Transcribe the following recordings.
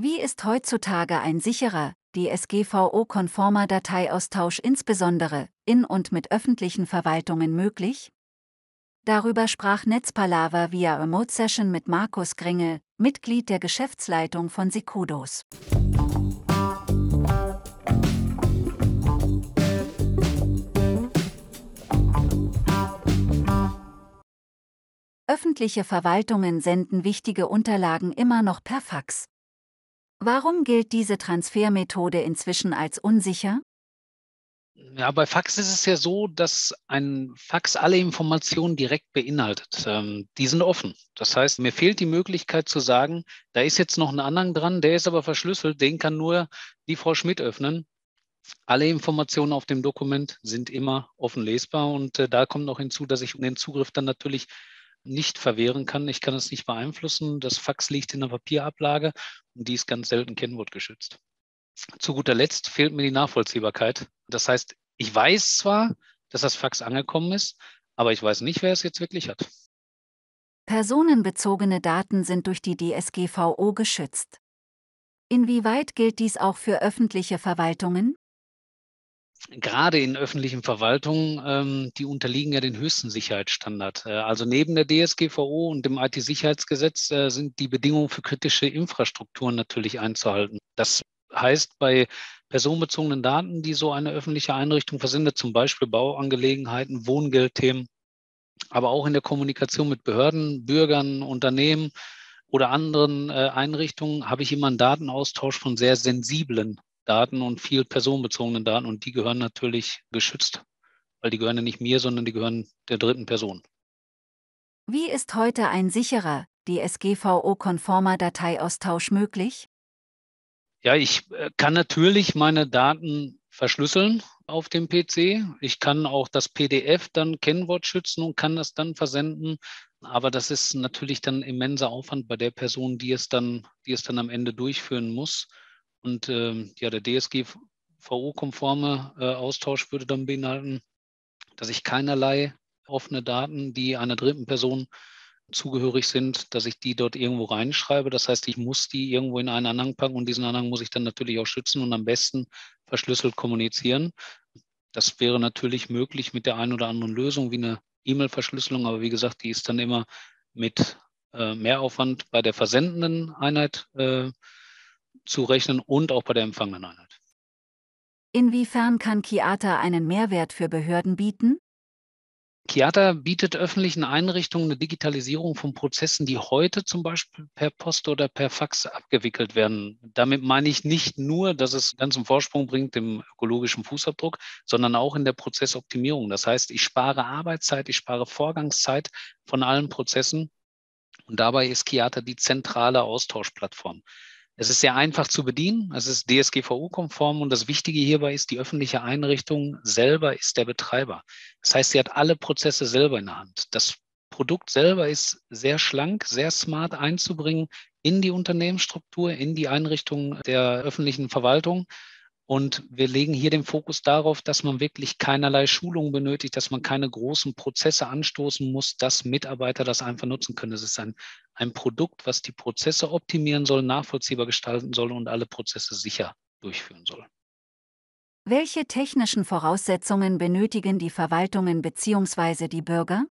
Wie ist heutzutage ein sicherer, DSGVO-konformer Dateiaustausch insbesondere in und mit öffentlichen Verwaltungen möglich? Darüber sprach Netzpalava via Remote Session mit Markus Gringel, Mitglied der Geschäftsleitung von Sekudos. Öffentliche Verwaltungen senden wichtige Unterlagen immer noch per Fax. Warum gilt diese Transfermethode inzwischen als unsicher? Ja, bei Fax ist es ja so, dass ein Fax alle Informationen direkt beinhaltet. Ähm, die sind offen. Das heißt, mir fehlt die Möglichkeit zu sagen, da ist jetzt noch ein Anhang dran, der ist aber verschlüsselt, den kann nur die Frau Schmidt öffnen. Alle Informationen auf dem Dokument sind immer offen lesbar und äh, da kommt noch hinzu, dass ich den Zugriff dann natürlich nicht verwehren kann. Ich kann es nicht beeinflussen. Das Fax liegt in der Papierablage und die ist ganz selten kennwortgeschützt. Zu guter Letzt fehlt mir die Nachvollziehbarkeit. Das heißt, ich weiß zwar, dass das Fax angekommen ist, aber ich weiß nicht, wer es jetzt wirklich hat. Personenbezogene Daten sind durch die DSGVO geschützt. Inwieweit gilt dies auch für öffentliche Verwaltungen? Gerade in öffentlichen Verwaltungen, ähm, die unterliegen ja den höchsten Sicherheitsstandard. Äh, also neben der DSGVO und dem IT-Sicherheitsgesetz äh, sind die Bedingungen für kritische Infrastrukturen natürlich einzuhalten. Das heißt, bei personenbezogenen Daten, die so eine öffentliche Einrichtung versendet, zum Beispiel Bauangelegenheiten, Wohngeldthemen, aber auch in der Kommunikation mit Behörden, Bürgern, Unternehmen oder anderen äh, Einrichtungen, habe ich immer einen Datenaustausch von sehr sensiblen Daten und viel personenbezogenen Daten und die gehören natürlich geschützt, weil die gehören ja nicht mir, sondern die gehören der dritten Person. Wie ist heute ein sicherer, DSGVO-konformer Dateiaustausch möglich? Ja, ich äh, kann natürlich meine Daten verschlüsseln auf dem PC. Ich kann auch das PDF dann Kennwort schützen und kann das dann versenden. Aber das ist natürlich dann immenser Aufwand bei der Person, die es dann, die es dann am Ende durchführen muss. Und ähm, ja, der DSGVO-konforme äh, Austausch würde dann beinhalten, dass ich keinerlei offene Daten, die einer dritten Person zugehörig sind, dass ich die dort irgendwo reinschreibe. Das heißt, ich muss die irgendwo in einen Anhang packen und diesen Anhang muss ich dann natürlich auch schützen und am besten verschlüsselt kommunizieren. Das wäre natürlich möglich mit der einen oder anderen Lösung wie eine E-Mail-Verschlüsselung, aber wie gesagt, die ist dann immer mit äh, Mehraufwand bei der versendenden Einheit äh, zu rechnen und auch bei der empfangenen Einheit. Inwiefern kann Kiata einen Mehrwert für Behörden bieten? Kiata bietet öffentlichen Einrichtungen eine Digitalisierung von Prozessen, die heute zum Beispiel per Post oder per Fax abgewickelt werden. Damit meine ich nicht nur, dass es ganzen Vorsprung bringt im ökologischen Fußabdruck, sondern auch in der Prozessoptimierung. Das heißt, ich spare Arbeitszeit, ich spare Vorgangszeit von allen Prozessen. Und dabei ist Kiata die zentrale Austauschplattform. Es ist sehr einfach zu bedienen, es ist DSGVO-konform und das Wichtige hierbei ist, die öffentliche Einrichtung selber ist der Betreiber. Das heißt, sie hat alle Prozesse selber in der Hand. Das Produkt selber ist sehr schlank, sehr smart einzubringen in die Unternehmensstruktur, in die Einrichtung der öffentlichen Verwaltung. Und wir legen hier den Fokus darauf, dass man wirklich keinerlei Schulung benötigt, dass man keine großen Prozesse anstoßen muss, dass Mitarbeiter das einfach nutzen können. Es ist ein, ein Produkt, was die Prozesse optimieren soll, nachvollziehbar gestalten soll und alle Prozesse sicher durchführen soll. Welche technischen Voraussetzungen benötigen die Verwaltungen bzw. die Bürger?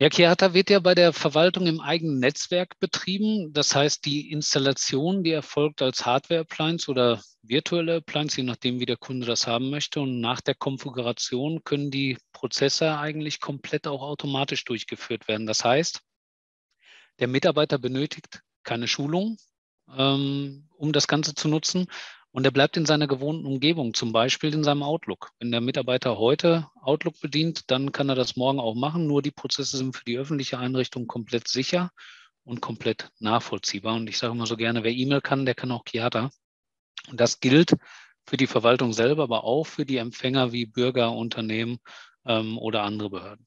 Ja, Chiata wird ja bei der Verwaltung im eigenen Netzwerk betrieben. Das heißt, die Installation, die erfolgt als Hardware-Appliance oder virtuelle Appliance, je nachdem, wie der Kunde das haben möchte. Und nach der Konfiguration können die Prozesse eigentlich komplett auch automatisch durchgeführt werden. Das heißt, der Mitarbeiter benötigt keine Schulung, ähm, um das Ganze zu nutzen. Und er bleibt in seiner gewohnten Umgebung, zum Beispiel in seinem Outlook. Wenn der Mitarbeiter heute Outlook bedient, dann kann er das morgen auch machen. Nur die Prozesse sind für die öffentliche Einrichtung komplett sicher und komplett nachvollziehbar. Und ich sage immer so gerne, wer E-Mail kann, der kann auch Chiata. Und das gilt für die Verwaltung selber, aber auch für die Empfänger wie Bürger, Unternehmen ähm, oder andere Behörden.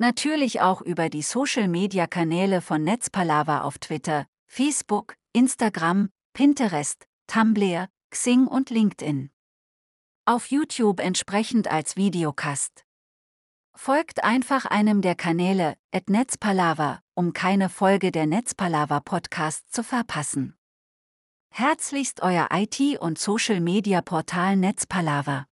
Natürlich auch über die Social-Media-Kanäle von Netzpalava auf Twitter, Facebook, Instagram, Pinterest, Tumblr, Xing und LinkedIn. Auf YouTube entsprechend als Videocast. Folgt einfach einem der Kanäle, at Netzpalava, um keine Folge der Netzpalava Podcast zu verpassen. Herzlichst euer IT- und Social-Media-Portal Netzpalava.